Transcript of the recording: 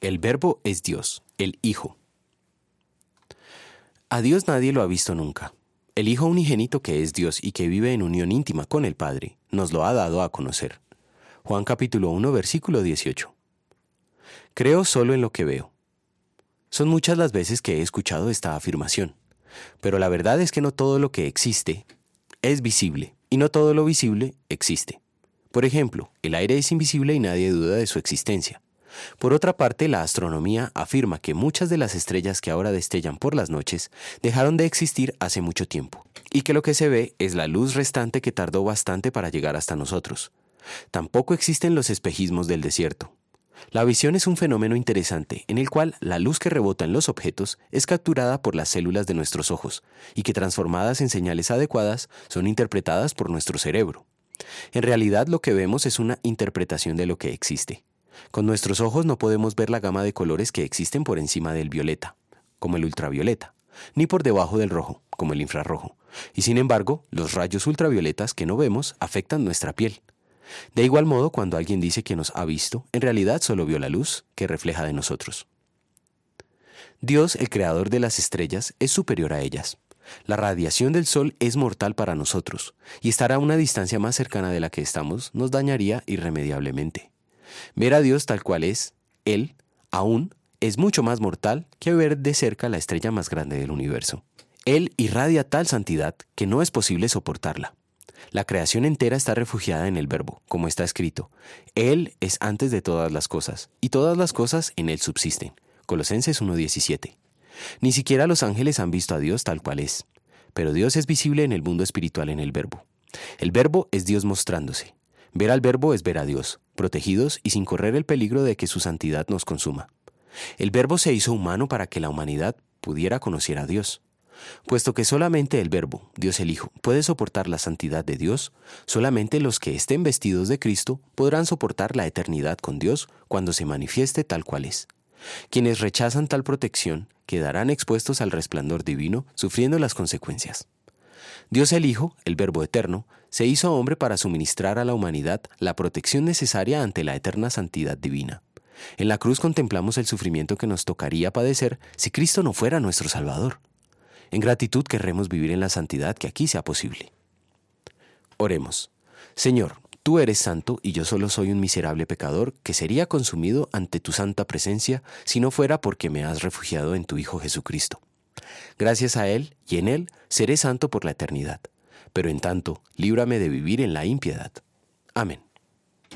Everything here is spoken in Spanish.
El verbo es Dios, el Hijo. A Dios nadie lo ha visto nunca. El Hijo unigénito que es Dios y que vive en unión íntima con el Padre, nos lo ha dado a conocer. Juan capítulo 1 versículo 18. Creo solo en lo que veo. Son muchas las veces que he escuchado esta afirmación, pero la verdad es que no todo lo que existe es visible y no todo lo visible existe. Por ejemplo, el aire es invisible y nadie duda de su existencia. Por otra parte, la astronomía afirma que muchas de las estrellas que ahora destellan por las noches dejaron de existir hace mucho tiempo, y que lo que se ve es la luz restante que tardó bastante para llegar hasta nosotros. Tampoco existen los espejismos del desierto. La visión es un fenómeno interesante en el cual la luz que rebota en los objetos es capturada por las células de nuestros ojos y que transformadas en señales adecuadas son interpretadas por nuestro cerebro. En realidad lo que vemos es una interpretación de lo que existe. Con nuestros ojos no podemos ver la gama de colores que existen por encima del violeta, como el ultravioleta, ni por debajo del rojo, como el infrarrojo. Y sin embargo, los rayos ultravioletas que no vemos afectan nuestra piel. De igual modo, cuando alguien dice que nos ha visto, en realidad solo vio la luz que refleja de nosotros. Dios, el creador de las estrellas, es superior a ellas. La radiación del Sol es mortal para nosotros, y estar a una distancia más cercana de la que estamos nos dañaría irremediablemente. Ver a Dios tal cual es, Él, aún, es mucho más mortal que ver de cerca la estrella más grande del universo. Él irradia tal santidad que no es posible soportarla. La creación entera está refugiada en el Verbo, como está escrito. Él es antes de todas las cosas, y todas las cosas en Él subsisten. Colosenses 1.17. Ni siquiera los ángeles han visto a Dios tal cual es, pero Dios es visible en el mundo espiritual en el Verbo. El Verbo es Dios mostrándose. Ver al Verbo es ver a Dios, protegidos y sin correr el peligro de que su santidad nos consuma. El Verbo se hizo humano para que la humanidad pudiera conocer a Dios. Puesto que solamente el Verbo, Dios el Hijo, puede soportar la santidad de Dios, solamente los que estén vestidos de Cristo podrán soportar la eternidad con Dios cuando se manifieste tal cual es. Quienes rechazan tal protección quedarán expuestos al resplandor divino, sufriendo las consecuencias. Dios el Hijo, el Verbo eterno, se hizo hombre para suministrar a la humanidad la protección necesaria ante la eterna santidad divina. En la cruz contemplamos el sufrimiento que nos tocaría padecer si Cristo no fuera nuestro Salvador. En gratitud querremos vivir en la santidad que aquí sea posible. Oremos. Señor, tú eres santo y yo solo soy un miserable pecador que sería consumido ante tu santa presencia si no fuera porque me has refugiado en tu Hijo Jesucristo. Gracias a Él y en Él seré santo por la eternidad, pero en tanto, líbrame de vivir en la impiedad. Amén.